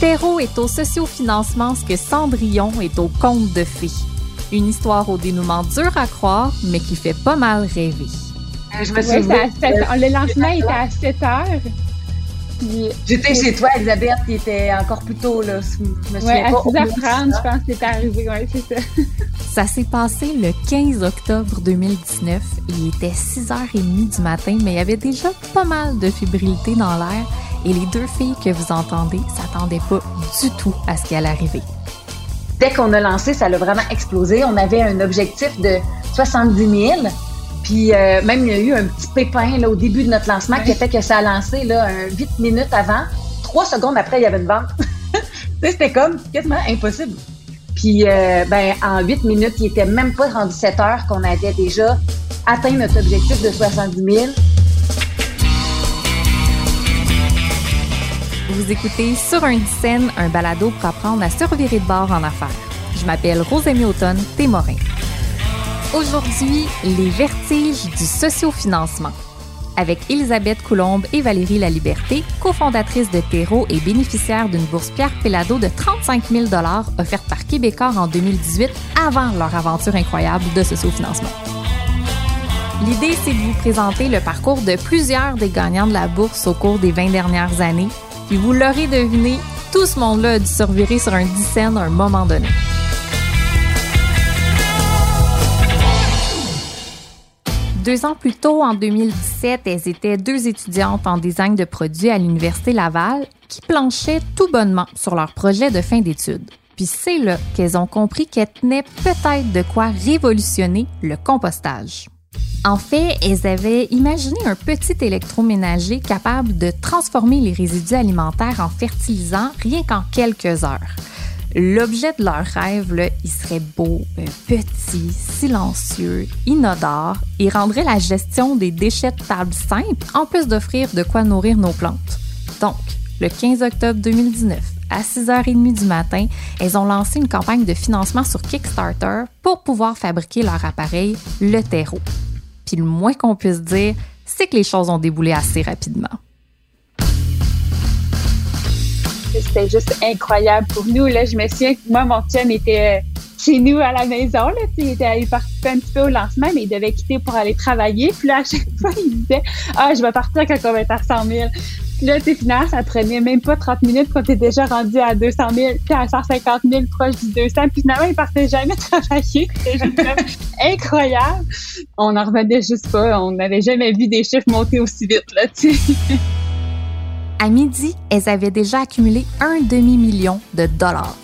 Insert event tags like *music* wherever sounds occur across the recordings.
Terreau est au sociofinancement ce que Cendrillon est au conte de fées. Une histoire au dénouement dur à croire, mais qui fait pas mal rêver. Euh, je me souviens. le lancement était à 7 heures. J'étais chez toi, Elisabeth, qui était encore plus tôt. Là. Je me ouais, à 6h30, je pense que c'était arrivé. Ouais, c'est ça. Ça s'est passé le 15 octobre 2019. Il était 6h30 du matin, mais il y avait déjà pas mal de fébrilité dans l'air. Et les deux filles que vous entendez s'attendaient pas du tout à ce qui allait arriver. Dès qu'on a lancé, ça a vraiment explosé. On avait un objectif de 70 000. Puis euh, même, il y a eu un petit pépin là, au début de notre lancement qui a fait que ça a lancé là, un 8 minutes avant. Trois secondes après, il y avait une vente. *laughs* C'était comme quasiment impossible. Puis euh, ben, en 8 minutes, il était même pas rendu 7 heures qu'on avait déjà atteint notre objectif de 70 000. Vous écoutez Sur un scène, un balado pour apprendre à se revirer de bord en affaires. Je m'appelle Rosémie Automne Témorin. Aujourd'hui, les vertiges du sociofinancement. Avec Elisabeth Coulombe et Valérie Laliberté, cofondatrices de Terreau et bénéficiaires d'une bourse Pierre Pellado de 35 000 offerte par Québécois en 2018 avant leur aventure incroyable de sociofinancement. L'idée, c'est de vous présenter le parcours de plusieurs des gagnants de la bourse au cours des 20 dernières années. Puis vous l'aurez deviné, tout ce monde-là a dû se sur un 10 à un moment donné. Deux ans plus tôt, en 2017, elles étaient deux étudiantes en design de produits à l'Université Laval qui planchaient tout bonnement sur leur projet de fin d'études. Puis c'est là qu'elles ont compris qu'elles tenaient peut-être de quoi révolutionner le compostage. En fait, elles avaient imaginé un petit électroménager capable de transformer les résidus alimentaires en fertilisants rien qu'en quelques heures. L'objet de leur rêve, là, il serait beau, petit, silencieux, inodore et rendrait la gestion des déchets de table simple, en plus d'offrir de quoi nourrir nos plantes. Donc, le 15 octobre 2019, à 6h30 du matin, elles ont lancé une campagne de financement sur Kickstarter pour pouvoir fabriquer leur appareil, le terreau. Puis le moins qu'on puisse dire, c'est que les choses ont déboulé assez rapidement. C'était juste incroyable pour nous. Là, je me souviens que moi, mon chum était euh, chez nous à la maison. Il était allé participer un petit peu au lancement, mais il devait quitter pour aller travailler. Puis là, à chaque fois, il disait Ah, je vais partir quand on va être à 100 000. Là, tu finalement, ça prenait même pas 30 minutes quand tu déjà rendu à 200 000, puis à 150 000 proche du 200. Puis finalement, il partait jamais *laughs* travailler. C'était incroyable. On en revenait juste pas. On n'avait jamais vu des chiffres monter aussi vite, là, tu sais. À midi, elles avaient déjà accumulé un demi-million de dollars.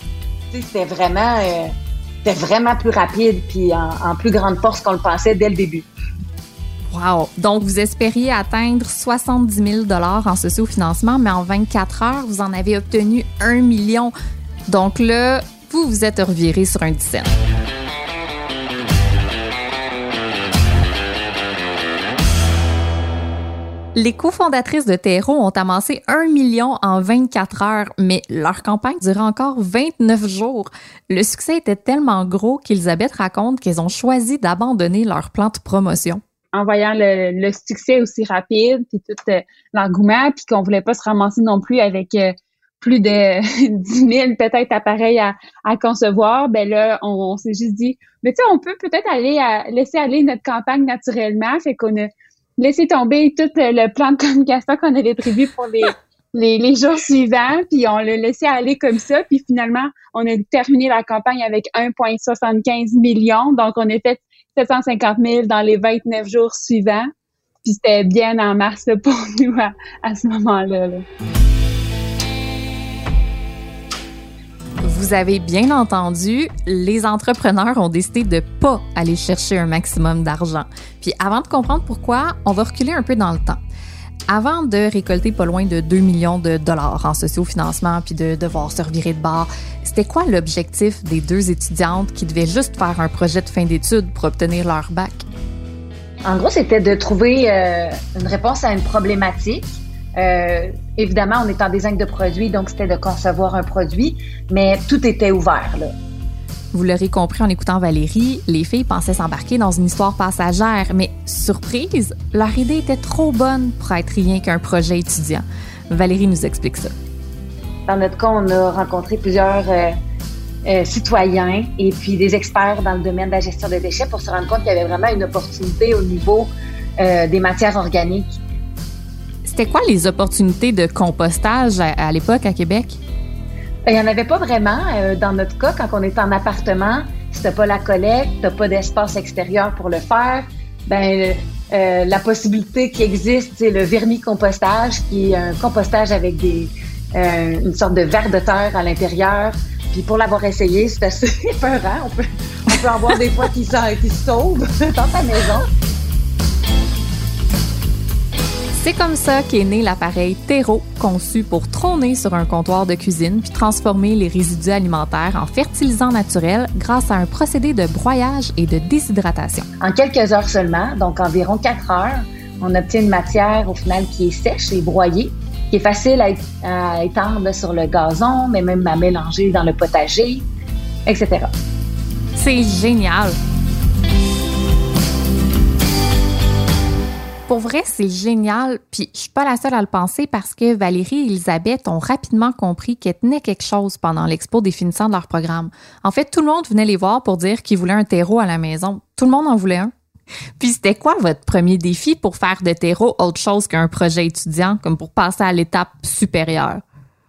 C'était vraiment, euh, vraiment plus rapide puis en, plus grande force qu'on le pensait dès le début. Wow! Donc, vous espériez atteindre 70 000 dollars en socio-financement, mais en 24 heures, vous en avez obtenu un million. Donc là, vous vous êtes reviré sur un dizaine. Les cofondatrices de Terreau ont amassé un million en 24 heures, mais leur campagne dure encore 29 jours. Le succès était tellement gros qu'Elisabeth raconte qu'elles ont choisi d'abandonner leur plan de promotion. En voyant le, succès aussi rapide, puis tout euh, l'engouement, puis qu'on voulait pas se ramasser non plus avec euh, plus de *laughs* 10 000 peut-être appareils à, concevoir, ben là, on, s'est juste dit, mais tu sais, on peut peut-être aller à, laisser aller notre campagne naturellement, fait qu'on a laisser tomber tout le plan de communication qu'on avait prévu pour *laughs* les, les, jours suivants, puis on l'a laissé aller comme ça, puis finalement, on a terminé la campagne avec 1,75 million, donc on a fait 750 000 dans les 29 jours suivants, puis c'était bien en mars pour *laughs* nous à, ce moment-là. là Vous avez bien entendu, les entrepreneurs ont décidé de pas aller chercher un maximum d'argent. Puis avant de comprendre pourquoi, on va reculer un peu dans le temps. Avant de récolter pas loin de 2 millions de dollars en socio-financement puis de devoir se revirer de bord, c'était quoi l'objectif des deux étudiantes qui devaient juste faire un projet de fin d'études pour obtenir leur bac? En gros, c'était de trouver euh, une réponse à une problématique euh, évidemment, on est en design de produit, donc c'était de concevoir un produit, mais tout était ouvert. Là. Vous l'aurez compris en écoutant Valérie, les filles pensaient s'embarquer dans une histoire passagère, mais surprise, leur idée était trop bonne pour être rien qu'un projet étudiant. Valérie nous explique ça. Dans notre cas, on a rencontré plusieurs citoyens et puis des experts dans le domaine de la gestion des déchets pour se rendre compte qu'il y avait vraiment une opportunité au niveau des matières organiques. C'était quoi les opportunités de compostage à, l'époque à Québec? Ben, il n'y en avait pas vraiment. dans notre cas, quand on était en appartement, si t'as pas la collecte, t'as pas d'espace extérieur pour le faire, ben euh, la possibilité qui existe, c'est le vermicompostage, qui est un compostage avec des euh, une sorte de verre de terre à l'intérieur. Puis pour l'avoir essayé, c'est assez *laughs* épeurant. On peut, on peut en voir des fois qui, qui se sauvent *laughs* dans ta maison. C'est comme ça qu'est né l'appareil Terreau, conçu pour trôner sur un comptoir de cuisine puis transformer les résidus alimentaires en fertilisants naturels grâce à un procédé de broyage et de déshydratation. En quelques heures seulement, donc environ quatre heures, on obtient une matière au final qui est sèche et broyée, qui est facile à, étendre sur le gazon, mais même à mélanger dans le potager, etc. C'est génial! Pour vrai, c'est génial. Puis je suis pas la seule à le penser parce que Valérie et Elisabeth ont rapidement compris qu'elles tenaient quelque chose pendant l'expo définissant de leur programme. En fait, tout le monde venait les voir pour dire qu'ils voulaient un terreau à la maison. Tout le monde en voulait un. Puis c'était quoi votre premier défi pour faire de terreau autre chose qu'un projet étudiant, comme pour passer à l'étape supérieure?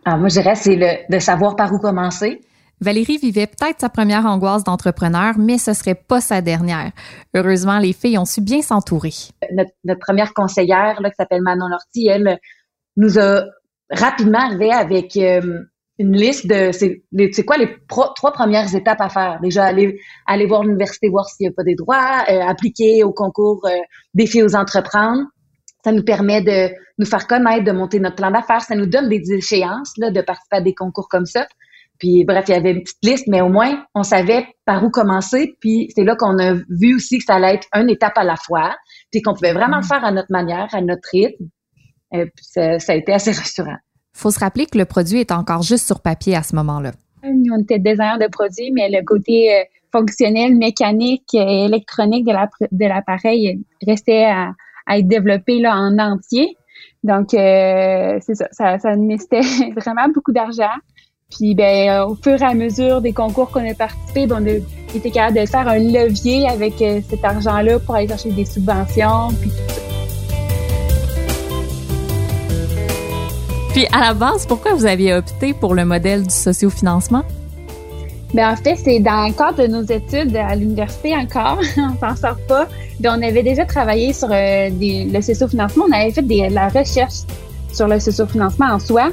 Ah, moi, je dirais c'est de savoir par où commencer. Valérie vivait peut-être sa première angoisse d'entrepreneur, mais ce serait pas sa dernière. Heureusement, les filles ont su bien s'entourer. Notre, première conseillère, qui s'appelle Manon Lortie, elle nous a rapidement arrivé avec euh, une liste de c'est quoi les trois premières étapes à faire. Déjà, aller, voir l'université, voir s'il n'y a pas des droits, euh, appliquer au concours euh, défis aux entreprendre. Ça nous permet de nous faire connaître, de monter notre plan d'affaires. Ça nous donne des échéances là, de participer à des concours comme ça. Puis bref, il y avait une petite liste, mais au moins, on savait par où commencer. Puis c'est là qu'on a vu aussi que ça allait être une étape à la fois, puis qu'on pouvait vraiment le faire à notre manière, à notre rythme. Et puis ça, a été assez *laughs* rassurant. Faut se rappeler que le produit est encore juste sur papier à ce moment-là. Nous, on était designer de produits, mais le côté euh, fonctionnel, mécanique et électronique de l'appareil restait à, être développé là, en entier. Donc, euh, c'est ça, ça, ça nécessitait *laughs* vraiment beaucoup d'argent. Puis ben, euh, au fur et à mesure des concours qu'on a participé, ben, on a été capable de faire un levier avec euh, cet argent-là pour aller chercher des subventions, puis tout ça. Puis à la base, pourquoi vous aviez opté pour le modèle du sociofinancement? Ben en fait, c'est dans le cadre de nos études à l'université encore, *laughs* on s'en sort pas. Ben, on avait déjà travaillé sur euh, des, le sociofinancement, on avait fait de la recherche sur le sociofinancement en soi.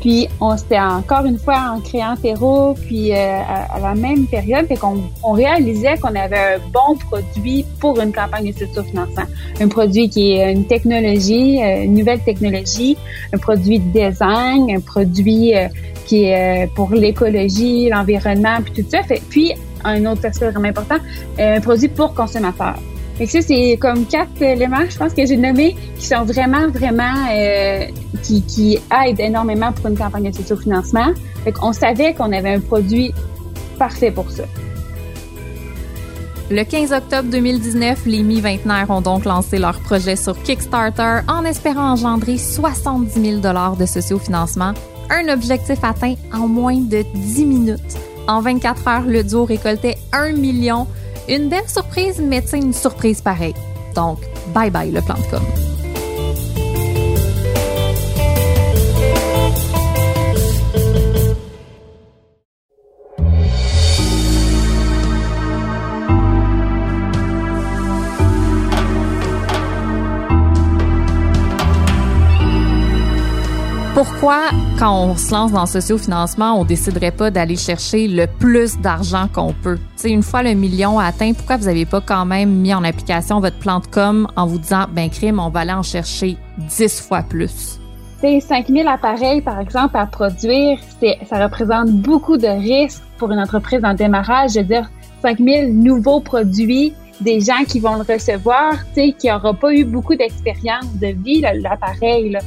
Puis on s'était encore une fois en créant Terreau, puis euh, à, la même période, fait qu'on on réalisait qu'on avait un bon produit pour une campagne de financement. Un produit qui est une technologie, euh, une nouvelle technologie, un produit de design, un produit euh, qui est pour l'écologie, l'environnement, puis tout ça. Fait, puis un autre aspect vraiment important, un produit pour consommateurs. Et ça, c'est comme quatre éléments, je pense, que j'ai nommés, qui sont vraiment, vraiment, euh, qui, aident énormément pour une campagne de sociofinancement. Fait savait qu'on avait un produit parfait pour ça. Le 15 octobre 2019, les mi-vingtenaires ont donc lancé leur projet sur Kickstarter en espérant engendrer 70 000 de sociofinancement, un objectif atteint en moins de 10 minutes. En 24 heures, le duo récoltait 1 million une belle surprise, mais une surprise pareille. Donc, bye bye le plan de com. Pourquoi, quand on se lance dans le sociofinancement, on déciderait pas d'aller chercher le plus d'argent qu'on peut? une fois le million atteint, pourquoi vous n'avez pas quand même mis en application votre plan de com en vous disant, ben crime, on va aller en chercher 10 fois plus? C'est 5000 appareils, par exemple, à produire, ça représente beaucoup de risques pour une entreprise en démarrage. Je veux dire, 5000 nouveaux produits, des gens qui vont le recevoir, qui n'auront pas eu beaucoup d'expérience de vie, l'appareil.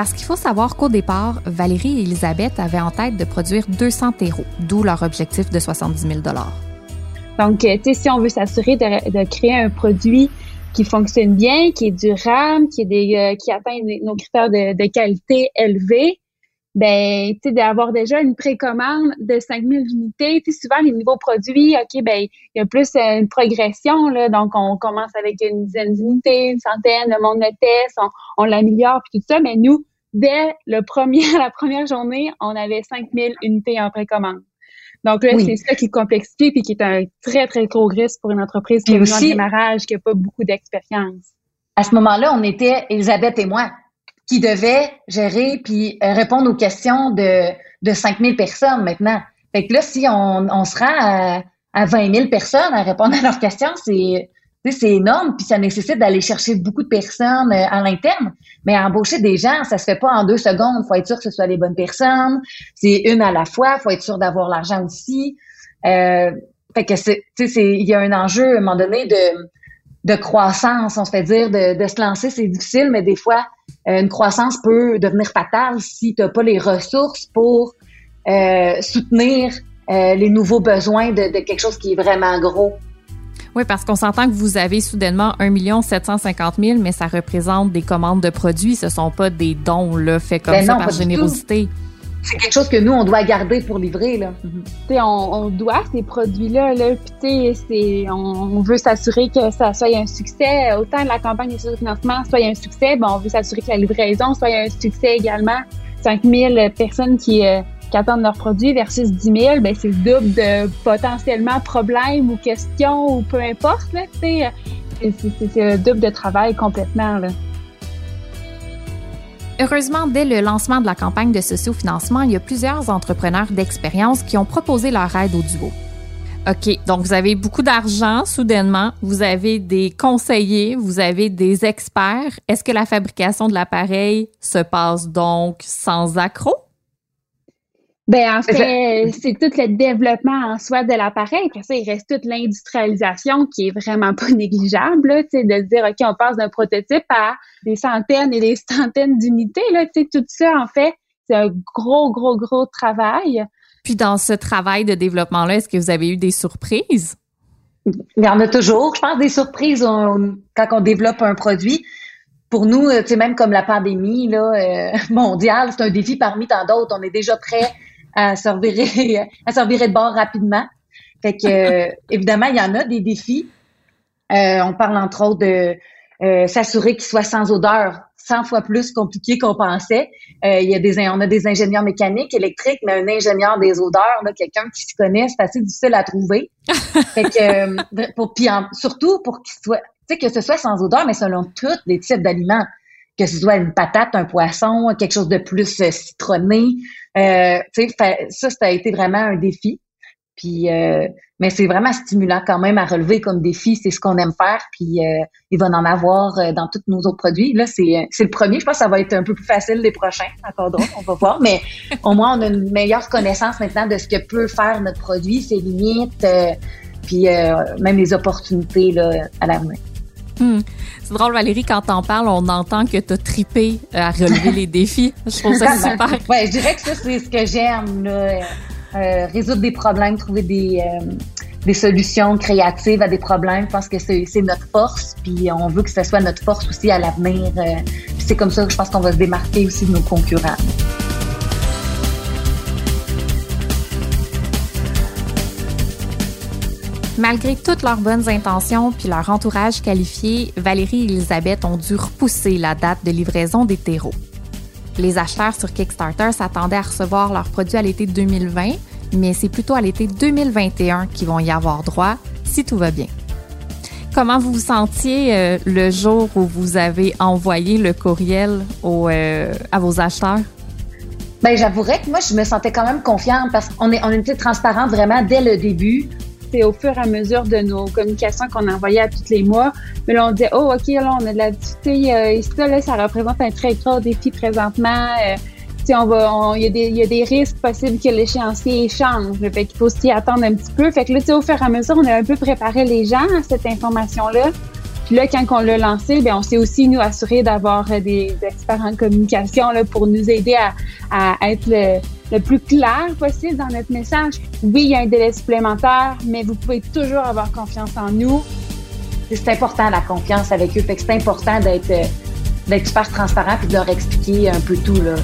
Parce qu'il faut savoir qu'au départ, Valérie et Elisabeth avaient en tête de produire 200 terreaux, d'où leur objectif de 70 000 Donc, euh, si on veut s'assurer de, créer un produit qui fonctionne bien, qui est durable, qui, euh, atteint nos critères de, qualité élevés, ben, tu sais, d'avoir déjà une précommande de 5000 unités. Tu sais, souvent, les nouveaux produits, OK, ben, il y a plus euh, une progression, là. Donc, on commence avec une dizaine d'unités, une centaine, le monde de test, on, on l'améliore, puis tout ça. Mais nous, dès le premier, *laughs* la première journée, on avait 5000 unités en précommande. Donc là, c'est ça qui complexifie puis qui est un très, très gros risque pour une entreprise qui est en démarrage, qui n'a pas beaucoup d'expérience. À ce moment-là, on était Elisabeth et moi qui devaient gérer puis euh, répondre aux questions de, de 5000 personnes maintenant. Fait que là, si on, on se rend à, à 20 000 personnes à répondre à leurs questions, c'est c'est énorme, puis ça nécessite d'aller chercher beaucoup de personnes euh, à l'interne. Mais embaucher des gens, ça se fait pas en deux secondes. faut être sûr que ce soit les bonnes personnes. C'est une à la fois. faut être sûr d'avoir l'argent aussi. Euh, fait que c'est, il y a un enjeu à un moment donné de, de croissance. On se fait dire de, de se lancer, c'est difficile, mais des fois, euh, une croissance peut devenir fatale si tu n'as pas les ressources pour euh, soutenir les nouveaux besoins de, de, quelque chose qui est vraiment gros. Oui, parce qu'on s'entend que vous avez soudainement 1 750 000, mais ça représente des commandes de produits. Ce sont pas des dons là, faits comme ben ça par générosité c'est quelque chose que nous, on doit garder pour livrer. Là. on, on doit ces produits-là. Là, puis on, on veut s'assurer que ça soit un succès. Autant la campagne de financement soit un succès, bon, on veut s'assurer que la livraison soit un succès également. 5000 personnes qui, euh, qui attendent leurs produits versus 10 000, ben, c'est le double de potentiellement problèmes ou questions ou peu importe. Là, c'est, c'est le double de travail complètement. Là. Heureusement, dès le lancement de la campagne de sociofinancement, il y a plusieurs entrepreneurs d'expérience qui ont proposé leur aide au duo. OK, donc vous avez beaucoup d'argent soudainement, vous avez des conseillers, vous avez des experts. Est-ce que la fabrication de l'appareil se passe donc sans accroc? Ben en fait, c'est tout le développement en soi de l'appareil. Après ça, il reste toute l'industrialisation qui est vraiment pas négligeable. Tu sais, de dire ok, on passe d'un prototype à des centaines et des centaines d'unités. Là, tu sais, tout ça en fait, c'est un gros, gros, gros travail. Puis dans ce travail de développement-là, est-ce que vous avez eu des surprises? Il y en a toujours. Je pense des surprises quand on développe un produit pour nous, tu sais, même comme la pandémie là, euh, *laughs* mondiale, c'est un défi parmi tant d'autres. On est déjà prêt à servir *laughs* à servir de bord rapidement. Fait que euh, *laughs* évidemment, il y en a des défis. Euh, on parle entre autres de euh, s'assurer qu'il soit sans odeur, 100 fois plus compliqué qu'on pensait. il y a des on a des ingénieurs mécaniques, électriques, mais un ingénieur des odeurs, quelqu'un qui s'y connaît, c'est assez difficile à trouver. *laughs* fait que pour puis surtout pour qu'il soit tu sais que ce soit sans odeur, mais selon tous les types d'aliments que ce soit une patate, un poisson, quelque chose de plus euh, citronné. Euh, ça, ça a été vraiment un défi. Puis, euh, mais c'est vraiment stimulant quand même à relever comme défi. C'est ce qu'on aime faire. Puis, euh, il va en avoir dans tous nos autres produits. Là, c'est, c'est le premier. Je pense que ça va être un peu plus facile les prochains. Encore d'autres, on va voir. Mais au moins, on a une meilleure connaissance maintenant de ce que peut faire notre produit, ses limites, puis même les opportunités là, à l'avenir. Hmm. C'est drôle, Valérie, quand t'en parles, on entend que t'as tripé euh, à relever les défis. *laughs* Je trouve ça super. ouais, je dirais que ça, c'est ce que j'aime, là. Euh, résoudre des problèmes, trouver des, euh, des solutions créatives à des problèmes. Je pense que c'est notre force, puis on veut que ce soit notre force aussi à l'avenir. c'est comme ça que je pense qu'on va se démarquer aussi de nos concurrents. Malgré toutes leurs bonnes intentions puis leur entourage qualifié, Valérie et Elisabeth ont dû repousser la date de livraison des terreaux. Les acheteurs sur Kickstarter s'attendaient à recevoir leurs produits à l'été 2020, mais c'est plutôt à l'été 2021 qu'ils vont y avoir droit, si tout va bien. Comment vous vous sentiez euh, le jour où vous avez envoyé le courriel euh, à vos acheteurs? Ben, j'avouerais que moi, je me sentais quand même confiante parce qu'on est, on était transparent vraiment dès le début au fur et à mesure de nos communications qu'on envoyait à tous les mois. Mais là, on disait, oh, OK, là, on a de la difficulté. Euh, ça, là, ça représente un très gros défi présentement. Euh, on va, il y, y, a des risques possibles que l'échéancier change. Fait qu'il faut s'y attendre un petit peu. Fait que là, au fur et à mesure, on a un peu préparé les gens à cette information-là. Puis là, quand on l'a lancé, bien, on s'est aussi, nous, assuré d'avoir euh, des experts en communication là, pour nous aider à, à être le, le plus clair possible dans notre message. Oui, il y a un délai supplémentaire, mais vous pouvez toujours avoir confiance en nous. C'est important la confiance avec eux. C'est important d'être d'être super transparent puis de leur expliquer un peu tout là.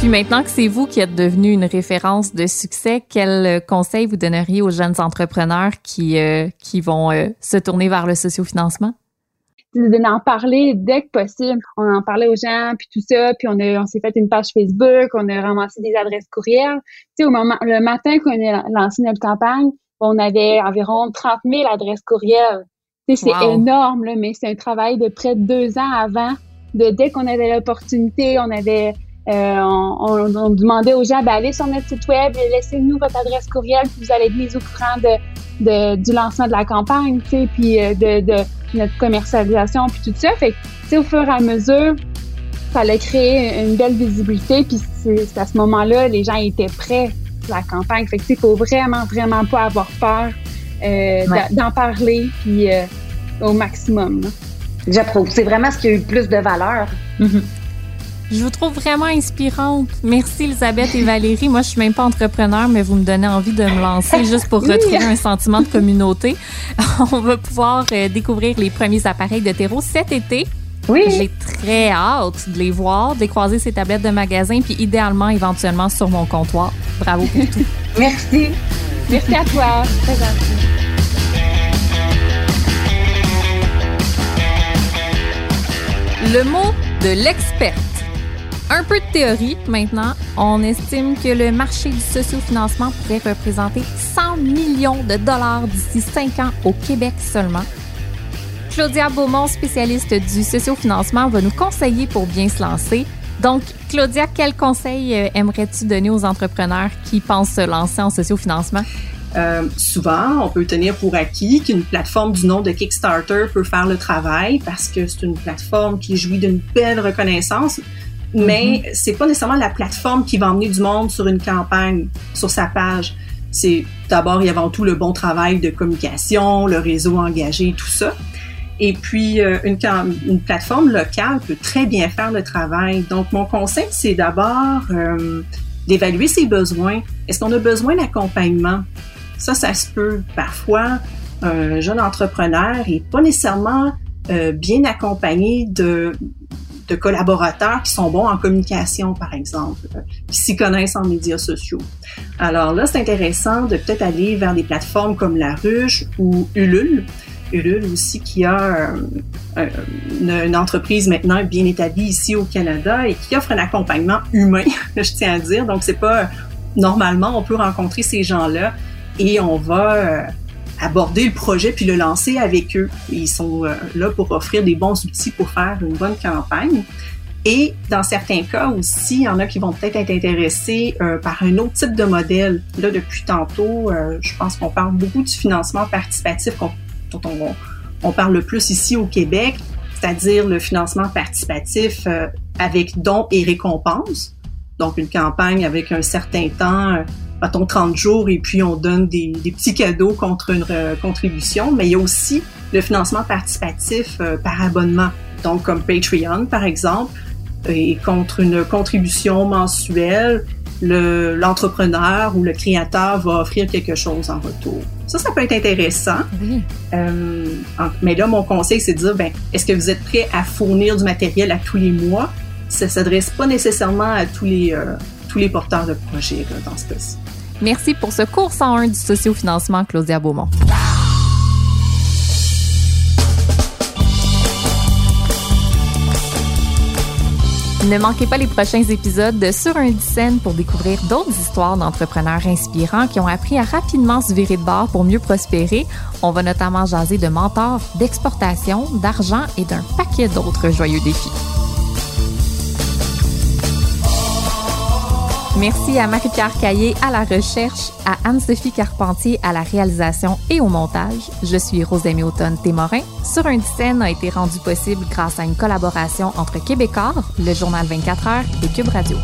Puis maintenant que c'est vous qui êtes devenu une référence de succès, quel conseil vous donneriez aux jeunes entrepreneurs qui, euh, qui vont euh, se tourner vers le sociofinancement? d'en parler dès que possible. On en parlait aux gens, puis tout ça, puis on, a, on s'est fait une page Facebook, on a ramassé des adresses courriels. Tu sais, au moment, le matin qu'on a lancé notre campagne, on avait environ 30 000 adresses courriels. Tu sais, c'est énorme, là, mais c'est un travail de près de deux ans avant. De dès qu'on avait l'opportunité, on avait euh, on, on, demandait aux gens d'aller sur notre site web, laissez-nous votre adresse courriel, puis vous allez être mis au courant de, de, du lancement de la campagne, tu sais, puis euh, de, de, notre commercialisation, puis tout ça. Fait que, au fur et à mesure, ça allait créer une belle visibilité, puis c'est à ce moment-là, les gens étaient prêts pour la campagne. Fait que, il faut vraiment, vraiment pas avoir peur euh, d'en parler, puis euh, au maximum. J'approuve. C'est vraiment ce qui a eu plus de valeur. Mm-hmm. Je vous trouve vraiment inspirante. Merci Elisabeth et Valérie. Moi, je suis même pas entrepreneur, mais vous me donnez envie de me lancer juste pour *laughs* retrouver un sentiment de communauté. *laughs* On va pouvoir euh, découvrir les premiers appareils de terreau cet été. Oui. J'ai très hâte de les voir, de croiser ces tablettes de magasin, puis idéalement, éventuellement, sur mon comptoir. Bravo pour tout. *laughs* Merci. Merci à toi. Très gentil. Le mot de l'experte. Un peu de théorie maintenant. On estime que le marché du sociofinancement pourrait représenter 100 millions de dollars d'ici 5 ans au Québec seulement. Claudia Beaumont, spécialiste du sociofinancement, va nous conseiller pour bien se lancer. Donc, Claudia, quel conseil euh, aimerais-tu donner aux entrepreneurs qui pensent se lancer en sociofinancement? Euh, souvent, on peut tenir pour acquis qu'une plateforme du nom de Kickstarter peut faire le travail parce que c'est une plateforme qui jouit d'une belle reconnaissance mais mm-hmm. c'est pas nécessairement la plateforme qui va emmener du monde sur une campagne, sur sa page. C'est d'abord et avant tout le bon travail de communication, le réseau engagé, tout ça. Et puis, euh, une, une, plateforme locale peut très bien faire le travail. Donc, mon conseil, c'est d'abord euh, d'évaluer ses besoins. Est-ce qu'on a besoin d'accompagnement? Ça, ça se peut. Parfois, un jeune entrepreneur est pas nécessairement euh, bien accompagné de de collaborateurs qui sont bons en communication, par exemple, euh, qui s'y connaissent en médias sociaux. Alors là, c'est intéressant de peut-être aller vers des plateformes comme La Ruche ou Ulule. Ulule aussi qui a euh, une, entreprise maintenant bien établie ici au Canada et qui offre un accompagnement humain, *laughs* je tiens à dire. Donc c'est pas normalement on peut rencontrer ces gens-là et on va euh, aborder le projet puis le lancer avec eux. Ils sont euh, là pour offrir des bons outils pour faire une bonne campagne. Et dans certains cas aussi, il y en a qui vont peut-être être intéressés euh, par un autre type de modèle. Là, depuis tantôt, euh, je pense qu'on parle beaucoup du financement participatif dont on, on, parle le plus ici au Québec, c'est-à-dire le financement participatif avec dons et récompenses. Donc, une campagne avec un certain temps mettons 30 jours et puis on donne des, petits cadeaux contre une euh, contribution, mais il y a aussi le financement participatif euh, par abonnement, donc comme Patreon par exemple, et contre une contribution mensuelle, l'entrepreneur ou le créateur va offrir quelque chose en retour. Ça, ça peut être intéressant. Euh, mais là, mon conseil, c'est de dire, ben, est-ce que vous êtes prêt à fournir du matériel à tous les mois? Ça s'adresse pas nécessairement à tous les, tous les porteurs de projets dans ce cas-ci. Merci pour ce cours 101 du sociofinancement, Claudia Beaumont. Ne manquez pas les prochains épisodes de Sur un scène pour découvrir d'autres histoires d'entrepreneurs inspirants qui ont appris à rapidement se virer de bord pour mieux prospérer. On va notamment jaser de mentors, d'exportation, d'argent et d'un paquet d'autres joyeux défis. Merci à Marie-Pierre Caillé à la recherche, à Anne-Sophie Carpentier à la réalisation et au montage. Je suis Rosemée Automne Témorin. Sur une scène a été rendu possible grâce à une collaboration entre Québecor, le journal 24 heures et Cube Radio.